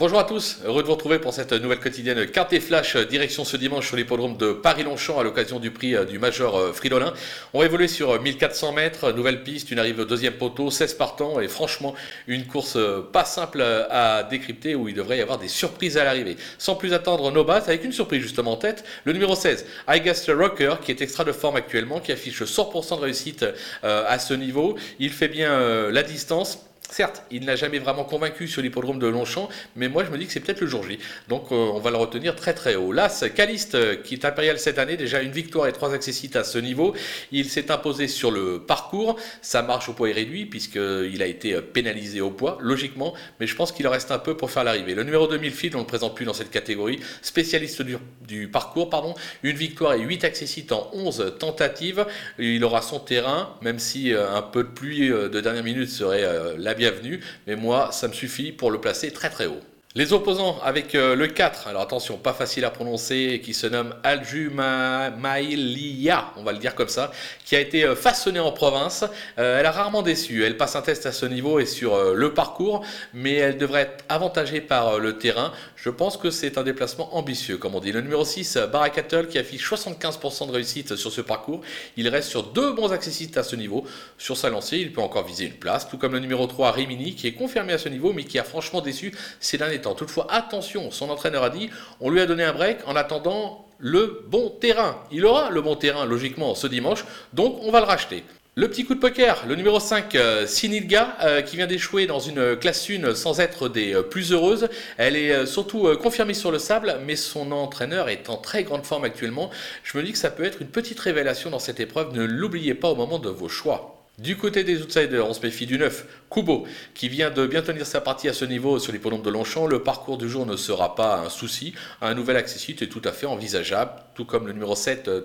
Bonjour à tous, heureux de vous retrouver pour cette nouvelle quotidienne carte et flash direction ce dimanche sur l'hippodrome de Paris-Longchamp à l'occasion du prix du Major euh, Fridolin. On va évoluer sur 1400 mètres, nouvelle piste, une arrivée au deuxième poteau, 16 partants et franchement une course euh, pas simple à décrypter où il devrait y avoir des surprises à l'arrivée. Sans plus attendre nos bases, avec une surprise justement en tête, le numéro 16, Guess Rocker qui est extra de forme actuellement, qui affiche 100% de réussite euh, à ce niveau. Il fait bien la distance. Certes, il n'a jamais vraiment convaincu sur l'hippodrome de Longchamp, mais moi je me dis que c'est peut-être le jour J. Donc euh, on va le retenir très très haut. L'As Caliste, euh, qui est impérial cette année, déjà une victoire et trois accessites à ce niveau. Il s'est imposé sur le parcours. Sa marche au poids est réduite puisqu'il a été euh, pénalisé au poids, logiquement, mais je pense qu'il en reste un peu pour faire l'arrivée. Le numéro 2000 Field, on ne le présente plus dans cette catégorie. Spécialiste du, parcours, pardon. Une victoire et huit accessites en 11 tentatives. Il aura son terrain, même si un peu de pluie de dernière minute serait la bienvenue, mais moi, ça me suffit pour le placer très très haut. Les opposants avec euh, le 4, alors attention, pas facile à prononcer, qui se nomme Aljumailia, on va le dire comme ça, qui a été euh, façonné en province. Euh, elle a rarement déçu, elle passe un test à ce niveau et sur le parcours, mais elle devrait être avantagée par le terrain. Je pense que c'est un déplacement ambitieux, comme on dit. Le numéro 6, Baracattle, qui affiche 75% de réussite sur ce parcours. Il reste sur deux bons accessites à ce niveau. Sur sa lancée, il peut encore viser une place, tout comme le numéro 3, Rimini, qui est confirmé à ce niveau, mais qui a franchement déçu ces derniers Toutefois, attention, son entraîneur a dit, on lui a donné un break en attendant le bon terrain. Il aura le bon terrain, logiquement, ce dimanche, donc on va le racheter. Le petit coup de poker, le numéro 5, euh, Sinilga, euh, qui vient d'échouer dans une classe 1 sans être des euh, plus heureuses. Elle est surtout confirmée sur le sable, mais son entraîneur est en très grande forme actuellement. Je me dis que ça peut être une petite révélation dans cette épreuve. Ne l'oubliez pas au moment de vos choix. Du côté des outsiders, on se méfie du 9, Kubo, qui vient de bien tenir sa partie à ce niveau sur l'hippodrome de Longchamp. Le parcours du jour ne sera pas un souci. Un nouvel accessite est tout à fait envisageable, tout comme le numéro 7, euh,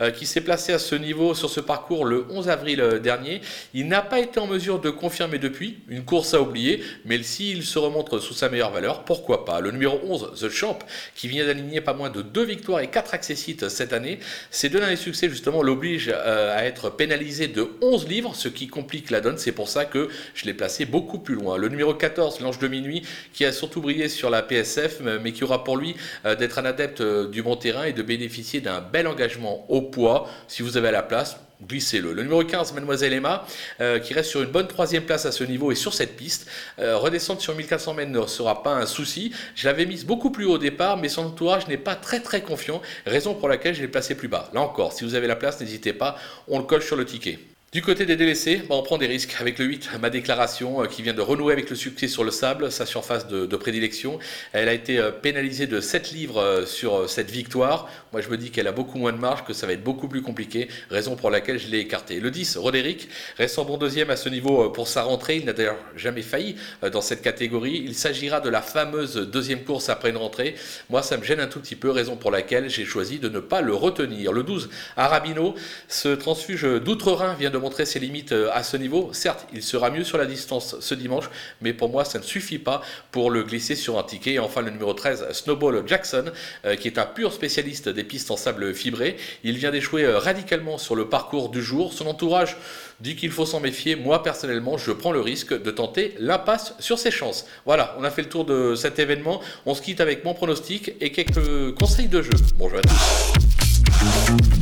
euh, qui s'est placé à ce niveau sur ce parcours le 11 avril euh, dernier. Il n'a pas été en mesure de confirmer depuis, une course à oublier, mais s'il se remonte sous sa meilleure valeur, pourquoi pas? Le numéro 11, The Champ, qui vient d'aligner pas moins de 2 victoires et 4 accessites cette année. Ces deux derniers succès, justement, l'obligent à être pénalisé de 11 livres, ce qui complique la donne. C'est pour ça que je l'ai placé beaucoup plus loin. Le numéro 14, l'Ange de Minuit, qui a surtout brillé sur la PSF, mais qui aura pour lui euh, d'être un adepte euh, du bon terrain et de bénéficier d'un bel engagement au poids. Si vous avez la place, glissez-le. Le numéro 15, Mademoiselle Emma, euh, qui reste sur une bonne troisième place à ce niveau et sur cette piste. redescendre sur 1400 mètres ne sera pas un souci. Je l'avais mise beaucoup plus haut au départ, mais son entourage n'est pas très très confiant, raison pour laquelle je l'ai placé plus bas. Là encore, si vous avez la place, n'hésitez pas, on le colle sur le ticket. Du côté des délaissés, bah, on prend des risques. Avec le 8, ma déclaration euh, qui vient de renouer avec le succès sur le sable, sa surface de, prédilection. Elle a été euh, pénalisée de 7 livres euh, sur cette victoire. Moi, je me dis qu'elle a beaucoup moins de marge, que ça va être beaucoup plus compliqué, raison pour laquelle je l'ai écarté. Le 10, Roderick, reste en bon deuxième à ce niveau pour sa rentrée. Il n'a d'ailleurs jamais failli dans cette catégorie. Il s'agira de la fameuse deuxième course après une rentrée. Moi, ça me gêne un tout petit peu, raison pour laquelle j'ai choisi de ne pas le retenir. Le 12, Arabino, ce transfuge d'outre-Rhin vient de ses limites euh, à ce niveau. Certes, il sera mieux sur la distance ce dimanche, mais pour moi, ça ne suffit pas pour le glisser sur un ticket. Et enfin, le numéro 13, Snowball Jackson, euh, qui est un pur spécialiste des pistes en sable fibré. Il vient d'échouer euh, radicalement sur le parcours du jour. Son entourage dit qu'il faut s'en méfier. Moi, personnellement, je prends le risque de tenter l'impasse sur ses chances. Voilà, on a fait le tour de cet événement. On se quitte avec mon pronostic et quelques conseils de jeu. Bonjour à tous.